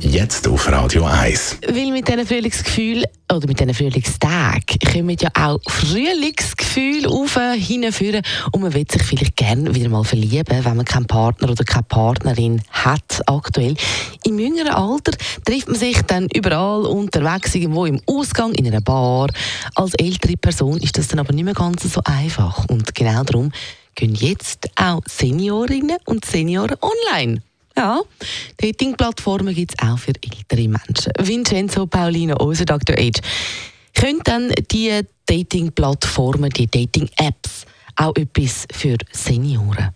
Jetzt auf Radio 1. Weil mit diesen Frühlingsgefühl oder mit diesen Frühlingstagen kommen ja auch Frühlingsgefühle auf, hinführen und man will sich vielleicht gerne wieder mal verlieben, wenn man keinen Partner oder keine Partnerin hat aktuell. Im jüngeren Alter trifft man sich dann überall unterwegs, irgendwo im Ausgang, in einer Bar. Als ältere Person ist das dann aber nicht mehr ganz so einfach und genau darum gehen jetzt auch Seniorinnen und Senioren online. Ja, Dating-Plattformen gibt es auch für ältere Menschen. Vincenzo Paulino, unser Dr. Age. Können dann die Dating-Plattformen, die Dating-Apps auch etwas für Senioren?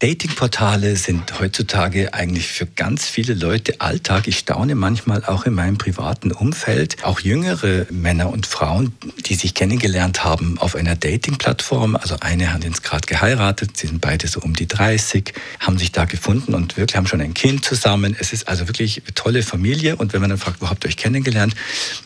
Datingportale sind heutzutage eigentlich für ganz viele Leute Alltag. Ich staune manchmal auch in meinem privaten Umfeld, auch jüngere Männer und Frauen, die sich kennengelernt haben auf einer Datingplattform. Also eine hat jetzt gerade geheiratet, sie sind beide so um die 30, haben sich da gefunden und wirklich haben schon ein Kind zusammen. Es ist also wirklich eine tolle Familie. Und wenn man dann fragt, wo habt ihr euch kennengelernt,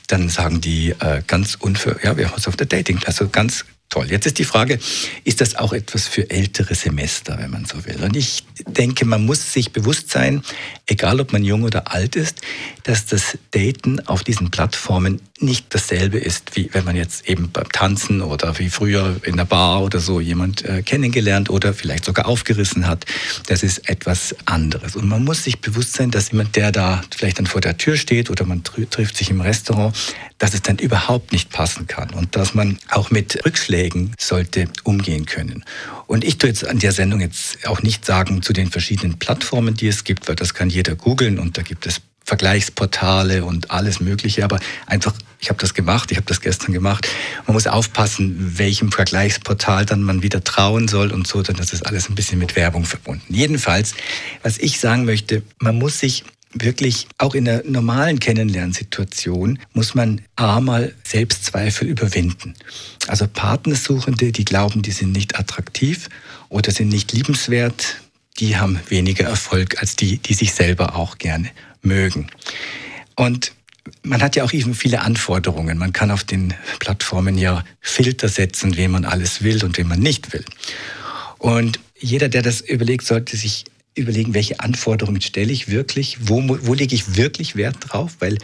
dann sagen die äh, ganz unver, ja, wir haben uns auf der Dating, also ganz toll. Jetzt ist die Frage, ist das auch etwas für ältere Semester, wenn man so will? Und ich denke, man muss sich bewusst sein, egal ob man jung oder alt ist, dass das Daten auf diesen Plattformen nicht dasselbe ist, wie wenn man jetzt eben beim Tanzen oder wie früher in der Bar oder so jemand äh, kennengelernt oder vielleicht sogar aufgerissen hat. Das ist etwas anderes. Und man muss sich bewusst sein, dass jemand, der da vielleicht dann vor der Tür steht oder man trifft sich im Restaurant, dass es dann überhaupt nicht passen kann und dass man auch mit Rückschlägen sollte umgehen können. Und ich tue jetzt an der Sendung jetzt auch nicht sagen zu den verschiedenen Plattformen, die es gibt, weil das kann jeder googeln und da gibt es Vergleichsportale und alles Mögliche, aber einfach, ich habe das gemacht, ich habe das gestern gemacht. Man muss aufpassen, welchem Vergleichsportal dann man wieder trauen soll und so, denn das ist alles ein bisschen mit Werbung verbunden. Jedenfalls, was ich sagen möchte, man muss sich wirklich auch in der normalen Kennenlernsituation muss man einmal Selbstzweifel überwinden. Also Partnersuchende, die glauben, die sind nicht attraktiv oder sind nicht liebenswert, die haben weniger Erfolg als die, die sich selber auch gerne mögen. Und man hat ja auch eben viele Anforderungen. Man kann auf den Plattformen ja Filter setzen, wen man alles will und wen man nicht will. Und jeder, der das überlegt, sollte sich überlegen, welche Anforderungen stelle ich wirklich, wo, wo lege ich wirklich Wert drauf, weil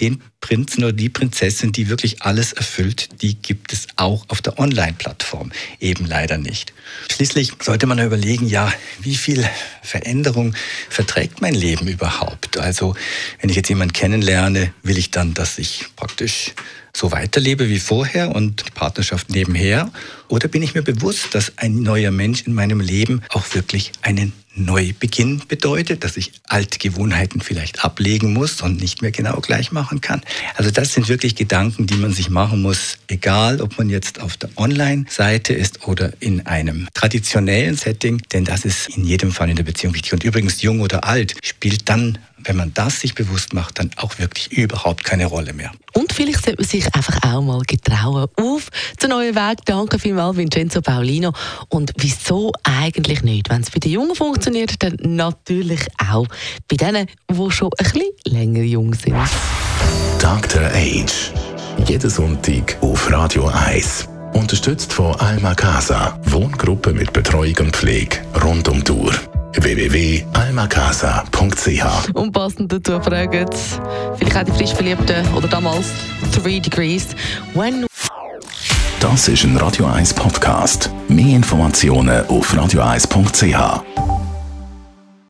den Prinzen oder die Prinzessin, die wirklich alles erfüllt, die gibt es auch auf der Online-Plattform eben leider nicht. Schließlich sollte man überlegen, ja, wie viel Veränderung verträgt mein Leben überhaupt? Also, wenn ich jetzt jemanden kennenlerne, will ich dann, dass ich praktisch so weiterlebe wie vorher und die Partnerschaft nebenher? Oder bin ich mir bewusst, dass ein neuer Mensch in meinem Leben auch wirklich einen Neubeginn bedeutet, dass ich alte Gewohnheiten vielleicht ablegen muss und nicht mehr genau gleich machen kann. Also das sind wirklich Gedanken, die man sich machen muss, egal ob man jetzt auf der Online-Seite ist oder in einem traditionellen Setting, denn das ist in jedem Fall in der Beziehung wichtig. Und übrigens jung oder alt spielt dann wenn man das sich bewusst macht, dann auch wirklich überhaupt keine Rolle mehr. Und vielleicht sollte man sich einfach auch mal getrauen auf zu neuen Weg. Danke vielmals, Vincenzo Paulino. Und wieso eigentlich nicht? Wenn es bei den Jungen funktioniert, dann natürlich auch bei denen, die schon ein bisschen länger jung sind. Dr. Age. Jeden Sonntag auf Radio 1. Unterstützt von Alma Casa. Wohngruppe mit Betreuung und Pflege rund um Uhr www.almacasa.ch Und passend dazu fragen vielleicht auch die frisch Verliebten oder damals 3 Degrees. When das ist ein Radio 1 Podcast. Mehr Informationen auf radio1.ch.